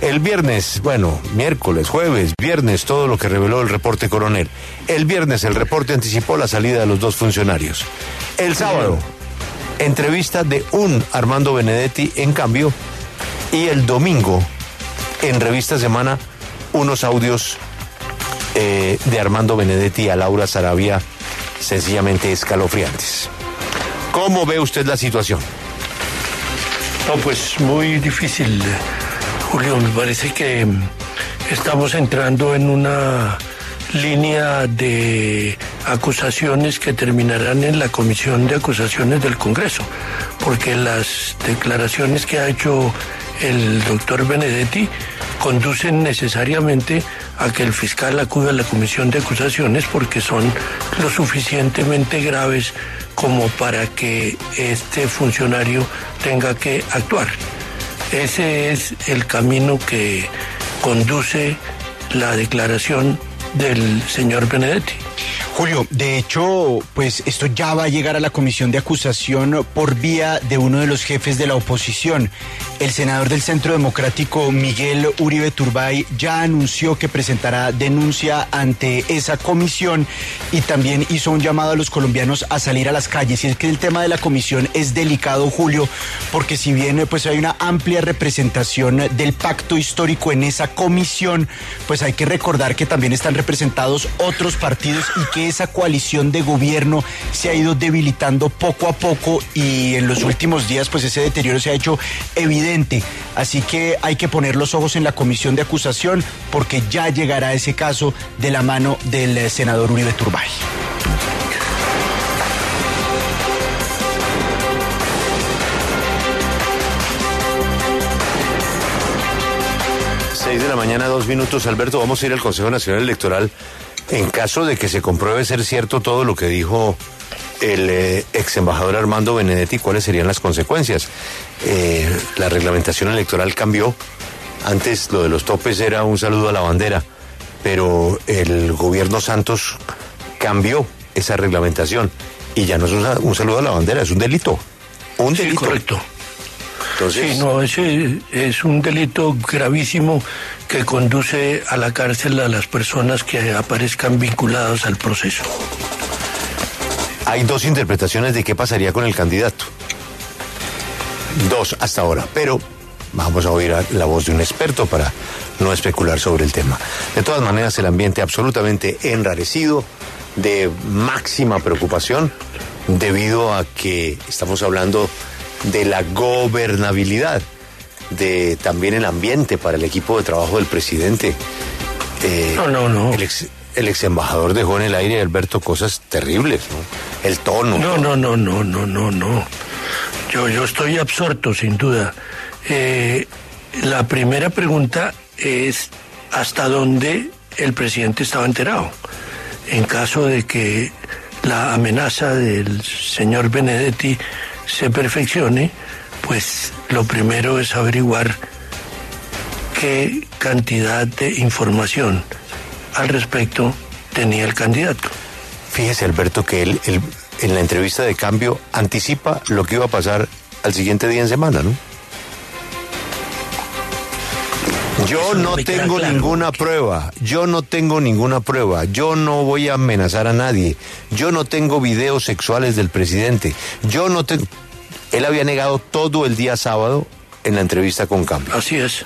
El viernes, bueno, miércoles, jueves, viernes, todo lo que reveló el reporte coronel. El viernes el reporte anticipó la salida de los dos funcionarios. El sábado, entrevista de un Armando Benedetti en cambio. Y el domingo, en Revista Semana unos audios eh, de Armando Benedetti a Laura Sarabia sencillamente escalofriantes. ¿Cómo ve usted la situación? No, pues muy difícil, Julio. Me parece que estamos entrando en una línea de acusaciones que terminarán en la Comisión de Acusaciones del Congreso, porque las declaraciones que ha hecho el doctor Benedetti conducen necesariamente a que el fiscal acuda a la comisión de acusaciones porque son lo suficientemente graves como para que este funcionario tenga que actuar. Ese es el camino que conduce la declaración del señor Benedetti. Julio, de hecho, pues esto ya va a llegar a la comisión de acusación por vía de uno de los jefes de la oposición. El senador del Centro Democrático, Miguel Uribe Turbay, ya anunció que presentará denuncia ante esa comisión y también hizo un llamado a los colombianos a salir a las calles. Y es que el tema de la comisión es delicado, Julio, porque si bien pues hay una amplia representación del pacto histórico en esa comisión, pues hay que recordar que también están representados otros partidos y que esa coalición de gobierno se ha ido debilitando poco a poco y en los últimos días pues ese deterioro se ha hecho evidente. Así que hay que poner los ojos en la comisión de acusación porque ya llegará ese caso de la mano del senador Uribe Turbay. Seis de la mañana, dos minutos. Alberto, vamos a ir al Consejo Nacional Electoral en caso de que se compruebe ser cierto todo lo que dijo el eh, ex embajador Armando Benedetti, ¿cuáles serían las consecuencias? Eh, la reglamentación electoral cambió. Antes lo de los topes era un saludo a la bandera, pero el gobierno Santos cambió esa reglamentación y ya no es un, saludo a la bandera, es un delito. Un delito. correcto. Sí, no, ese es un delito gravísimo que conduce a la cárcel a las personas que aparezcan vinculadas al proceso. Hay dos interpretaciones de qué pasaría con el candidato. Dos hasta ahora, pero vamos a oír la voz de un experto para no especular sobre el tema. De todas maneras, el ambiente absolutamente enrarecido, de máxima preocupación, debido a que estamos hablando de la gobernabilidad, de también el ambiente para el equipo de trabajo del presidente. Eh, no, no, no. El ex, embajador dejó en el aire, Alberto, cosas terribles, ¿no? El tono. No, no, no, no, no, no, no. Yo, yo estoy absorto, sin duda. Eh, la primera pregunta es hasta dónde el presidente estaba enterado. En caso de que la amenaza del señor Benedetti se perfeccione, pues lo primero es averiguar qué cantidad de información al respecto tenía el candidato. Fíjese, Alberto, que él, en la entrevista de cambio anticipa lo que iba a pasar al siguiente día en semana, ¿no? Yo no tengo ninguna prueba, yo no tengo ninguna prueba, yo no voy a amenazar a nadie, yo no tengo videos sexuales del presidente, yo no tengo... Él había negado todo el día sábado en la entrevista con Cambio. Así es.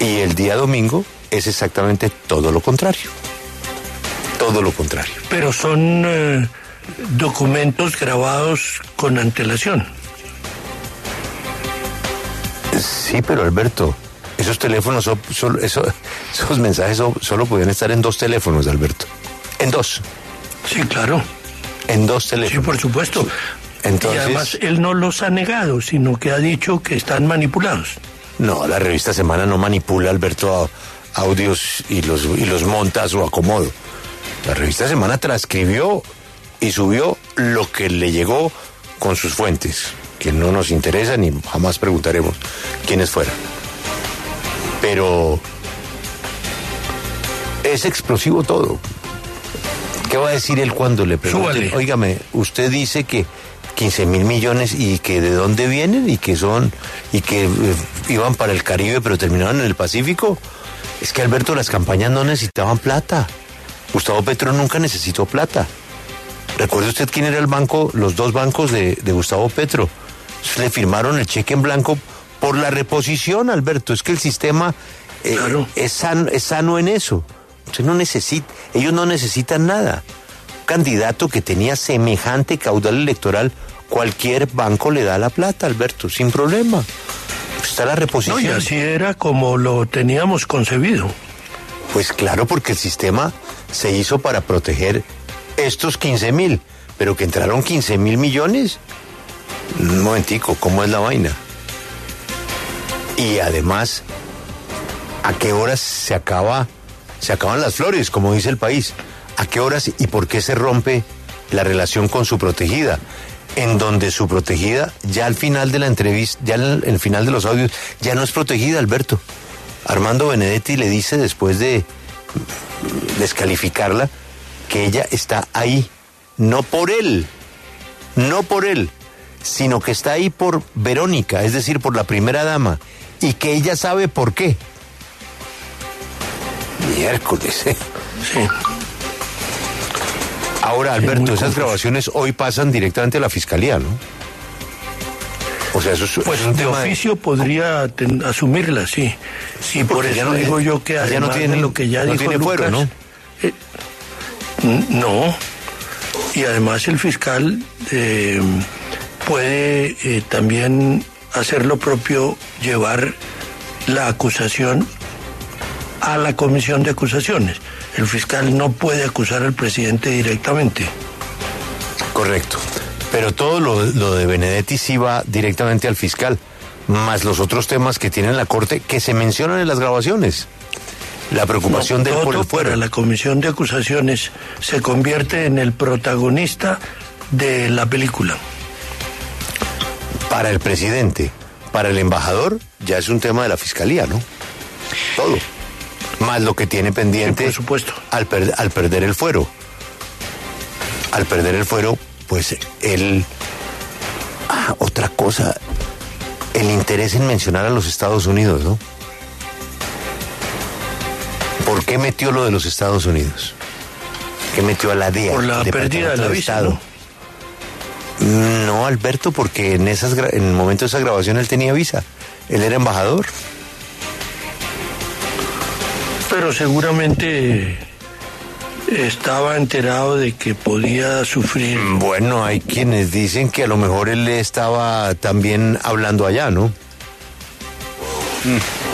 Y el día domingo es exactamente todo lo contrario. Todo lo contrario. Pero son eh, documentos grabados con antelación. Sí, pero Alberto, esos teléfonos, eso- esos mensajes solo podían estar en dos teléfonos, Alberto. En dos. Sí, claro. En dos Sí, teléfonos. por supuesto. Entonces- Y además él no los ha negado, sino que ha dicho que están manipulados. No, la revista Semana no manipula, Alberto, a- audios y los, y los monta a su acomodo. La revista Semana transcribió y subió lo que le llegó con sus fuentes, que no nos interesa ni jamás preguntaremos quiénes fueran. Pero es explosivo todo. ¿Qué va a decir él cuando le pregunten? Óigame, usted dice que 15 mil millones y que de dónde vienen y que son y que eh, iban para el Caribe pero terminaron en el Pacífico. Es que Alberto, las campañas no necesitaban plata. Gustavo Petro nunca necesitó plata. ¿Recuerda usted quién era el banco, los dos bancos de, de Gustavo Petro? Le firmaron el cheque en blanco por la reposición, Alberto. Es que el sistema eh, Claro. es, sano, es sano en eso. Usted no necesita, ellos no necesitan nada. Un candidato que tenía semejante caudal electoral, cualquier banco le da la plata, Alberto, sin problema. Está la No, reposición. y así era como lo teníamos concebido. Pues claro, porque el sistema se hizo para proteger estos 15 mil, pero que entraron 15 mil millones. Un momentico, ¿cómo es la vaina? Y además, ¿a qué horas se acaba, se acaban las flores, como dice el país? ¿A qué horas y por qué se rompe la relación con su protegida? En donde su protegida, ya al final de la entrevista, ya al el final de los audios, ya no es protegida, Alberto. Armando Benedetti le dice después de descalificarla que ella está ahí, no por él, no por él, sino que está ahí por Verónica, es decir, por la primera dama, y que ella sabe por qué. Miércoles. ¿eh? Sí. Ahora, Alberto, esas grabaciones hoy pasan directamente a la fiscalía, ¿no? O sea, eso es, Pues es un de tema de- oficio podría ten- asumirla, sí. Y por eso ya no- digo yo que ya no tiene- lo que ya no dijo tiene fuero, Lucas, eh, n- no. Y además el fiscal eh, puede eh, también hacer lo propio, llevar la acusación a la comisión de acusaciones. El fiscal no puede acusar al presidente directamente. Correcto. Pero todo lo, lo de Benedetti sí va directamente al fiscal, más los otros temas que tiene la Corte que se mencionan en las grabaciones. La preocupación No, de él por todo el fuero. para la comisión de acusaciones se convierte en el protagonista de la película. Para el presidente, para el embajador, ya es un tema de la fiscalía, ¿no? Todo. Más lo que tiene pendiente Sí, por supuesto. Al, per- al perder el fuero. Al perder el fuero, pues él... Ah, otra cosa, el interés en mencionar a los Estados Unidos, ¿no? ¿Por qué metió lo de los Estados Unidos? ¿Qué metió a la DEA? Por la el pérdida de la visa? No, Alberto, porque en, esas, en el momento de esa grabación él tenía visa. Él era embajador. Pero seguramente estaba enterado de que podía sufrir. Bueno, hay quienes dicen que a lo mejor él estaba también hablando allá, ¿no? Mm.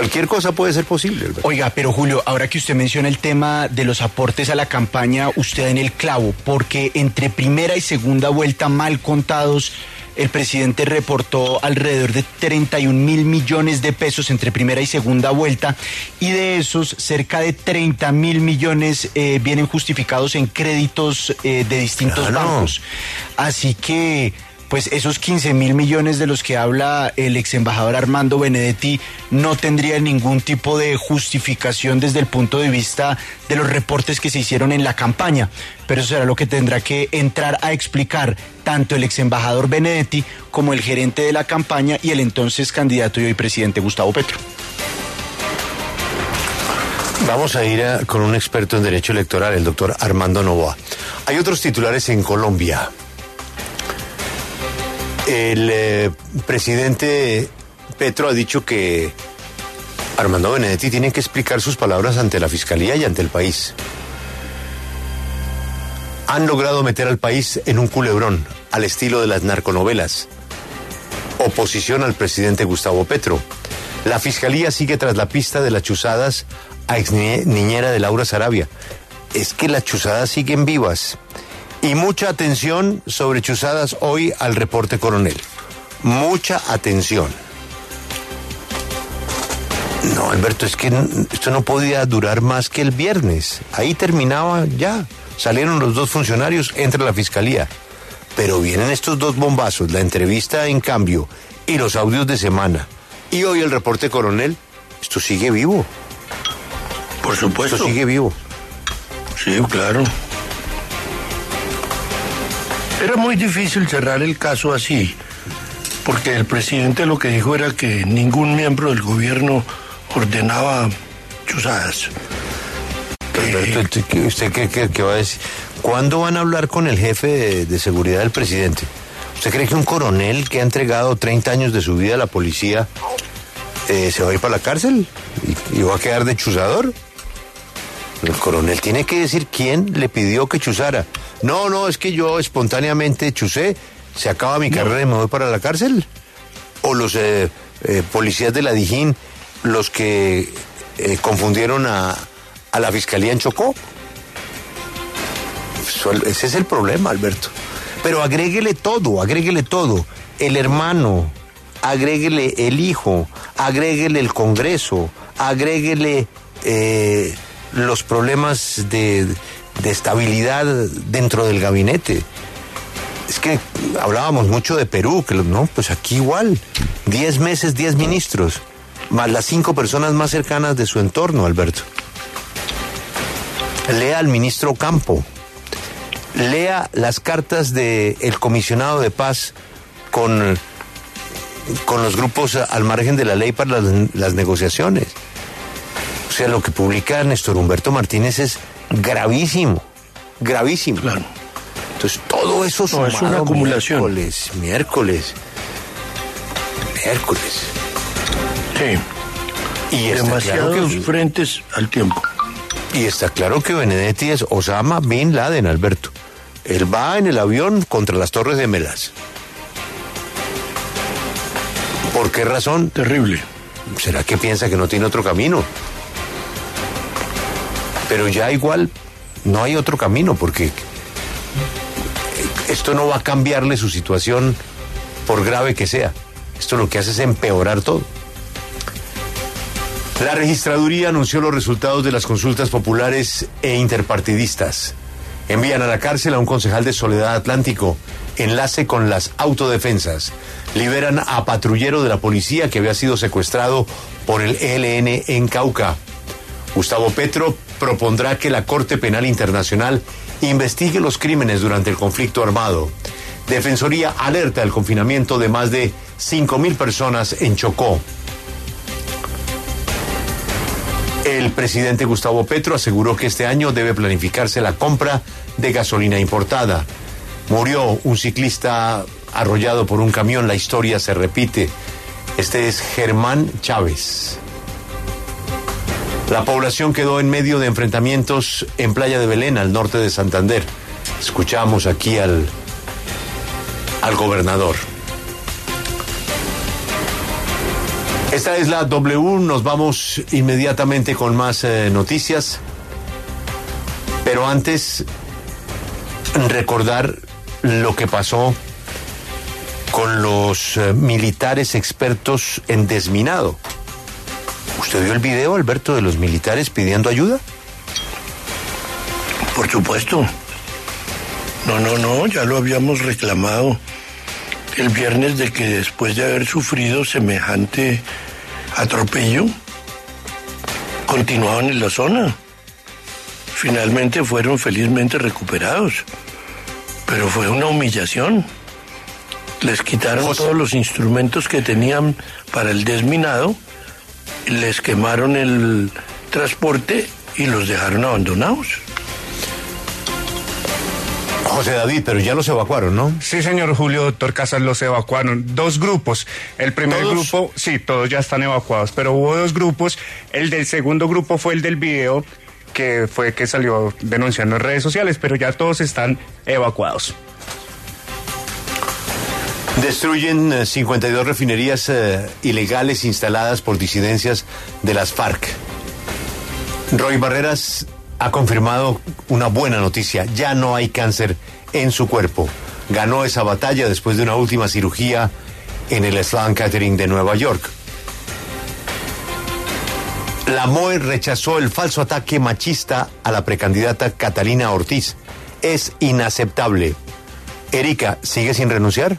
Cualquier cosa puede ser posible. Alberto. Oiga, pero Julio, ahora que usted menciona el tema de los aportes a la campaña, usted en el clavo, porque entre primera y segunda vuelta mal contados, el presidente reportó alrededor de 31 mil millones de pesos entre primera y segunda vuelta, y de esos cerca de 30 mil millones eh, vienen justificados en créditos eh, de distintos Claro. bancos. Así que pues esos 15 mil millones de los que habla el ex embajador Armando Benedetti no tendrían ningún tipo de justificación desde el punto de vista de los reportes que se hicieron en la campaña. Pero eso será lo que tendrá que entrar a explicar tanto el ex embajador Benedetti como el gerente de la campaña y el entonces candidato y hoy presidente Gustavo Petro. Vamos a ir con un experto en derecho electoral, el doctor Armando Novoa. Hay otros titulares en Colombia. El eh, presidente Petro ha dicho que Armando Benedetti tiene que explicar sus palabras ante la Fiscalía y ante el país. Han logrado meter al país en un culebrón, al estilo de las narconovelas. Oposición al presidente Gustavo Petro. La Fiscalía sigue tras la pista de las chuzadas a ex niñera de Laura Sarabia. Es que las chuzadas siguen vivas. Y mucha atención sobre chuzadas hoy al reporte coronel. Mucha atención. No, Alberto, es que esto no podía durar más que el viernes. Ahí terminaba ya. Salieron los dos funcionarios, entra la fiscalía. Pero vienen estos dos bombazos, la entrevista en cambio y los audios de semana. Y hoy el reporte coronel, esto sigue vivo. Por supuesto. Esto sigue vivo. Sí, claro. Era muy difícil cerrar el caso así, porque el presidente lo que dijo era que ningún miembro del gobierno ordenaba chuzadas. ¿Usted qué, va a decir? ¿Cuándo van a hablar con el jefe de, seguridad del presidente? ¿Usted cree que un coronel que ha entregado 30 años de su vida a la policía eh, se va a ir para la cárcel y, va a quedar de chuzador? El coronel tiene que decir quién le pidió que chuzara. No, no, es que yo espontáneamente chuzé, se acaba mi carrera y me voy para la cárcel. O los eh, eh, policías de la Dijín los que eh, confundieron a, a, la fiscalía en Chocó. Ese es el problema, Alberto. Pero agréguele todo, agréguele todo. El hermano, agréguele el hijo, agréguele el Congreso, agréguele eh, los problemas de, de estabilidad dentro del gabinete. Es que hablábamos mucho de Perú, que no, pues aquí igual. Diez meses, diez ministros más las cinco personas más cercanas de su entorno, Alberto. Lea al ministro Campo. Lea las cartas del el comisionado de paz con, con los grupos al margen de la ley para las, negociaciones. O sea, lo que publica Néstor Humberto Martínez es gravísimo, gravísimo. Claro. Entonces, todo eso no, es una acumulación. Miércoles, miércoles, miércoles. Y demasiados frentes al tiempo. Y está claro que Benedetti es Osama Bin Laden, Alberto. Él va en el avión contra las Torres de Melas. ¿Por qué razón? Terrible. ¿Será que piensa que no tiene otro camino? Pero ya igual no hay otro camino porque esto no va a cambiarle su situación por grave que sea. Esto lo que hace es empeorar todo. La registraduría anunció los resultados de las consultas populares e interpartidistas. Envían a la cárcel a un concejal de Soledad Atlántico, enlace con las autodefensas. Liberan a patrullero de la policía que había sido secuestrado por el ELN en Cauca. Gustavo Petro propondrá que la Corte Penal Internacional investigue los crímenes durante el conflicto armado. Defensoría alerta el confinamiento de más de 5.000 personas en Chocó. El presidente Gustavo Petro aseguró que este año debe planificarse la compra de gasolina importada. Murió un ciclista arrollado por un camión, la historia se repite. Este es Germán Chávez. La población quedó en medio de enfrentamientos en Playa de Belén, al norte de Santander. Escuchamos aquí al, al gobernador. Esta es la W, nos vamos inmediatamente con más eh, noticias, pero antes recordar lo que pasó con los eh, militares expertos en desminado. ¿Usted vio el video, Alberto, de los militares pidiendo ayuda? Por supuesto. No, no, no, ya lo habíamos reclamado el viernes de que después de haber sufrido semejante atropello, continuaban en la zona. Finalmente fueron felizmente recuperados, pero fue una humillación. Les quitaron todos los instrumentos que tenían para el desminado, les quemaron el transporte y los dejaron abandonados. José David, pero ya los evacuaron, ¿no? Sí, señor Julio, doctor Casas, los evacuaron. Dos grupos. El primer grupo, sí, todos ya están evacuados, pero hubo dos grupos. El del segundo grupo fue el del video, que fue que salió denunciando en redes sociales, pero ya todos están evacuados. Destruyen 52 eh, refinerías eh, ilegales instaladas por disidencias de las FARC. Roy Barreras ha confirmado una buena noticia. Ya no hay cáncer en su cuerpo. Ganó esa batalla después de una última cirugía en el Sloan Catering de Nueva York. La MOE rechazó el falso ataque machista a la precandidata Catalina Ortiz. Es inaceptable. Erika, ¿sigue sin renunciar?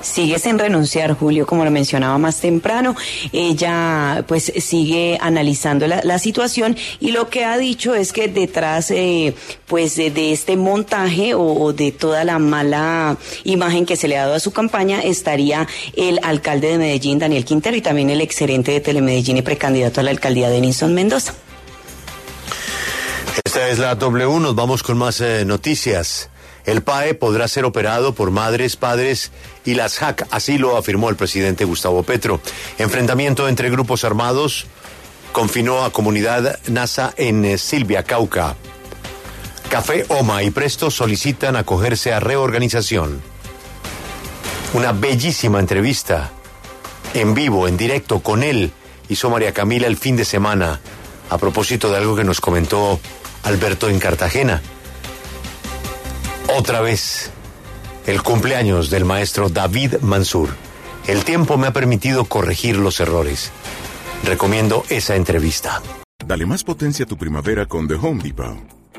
Sigue sin renunciar, Julio, como lo mencionaba más temprano. Ella pues sigue analizando la, situación y lo que ha dicho es que detrás eh, pues de, este montaje o, de toda la mala imagen que se le ha dado a su campaña estaría el alcalde de Medellín, Daniel Quintero, y también el excelente de Telemedellín y precandidato a la alcaldía, Denison Mendoza. Esta es la W, nos vamos con más eh, noticias. El PAE podrá ser operado por madres, padres y las JAC, así lo afirmó el presidente Gustavo Petro. Enfrentamiento entre grupos armados confinó a comunidad NASA en eh, Silvia, Cauca. Café Oma y Presto solicitan acogerse a reorganización. Una bellísima entrevista en vivo, en directo con él, hizo María Camila el fin de semana, a propósito de algo que nos comentó Alberto en Cartagena otra vez el cumpleaños del maestro David Mansur. El tiempo me ha permitido corregir los errores. Recomiendo esa entrevista. Dale más potencia a tu primavera con The Home Depot.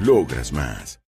Logras más.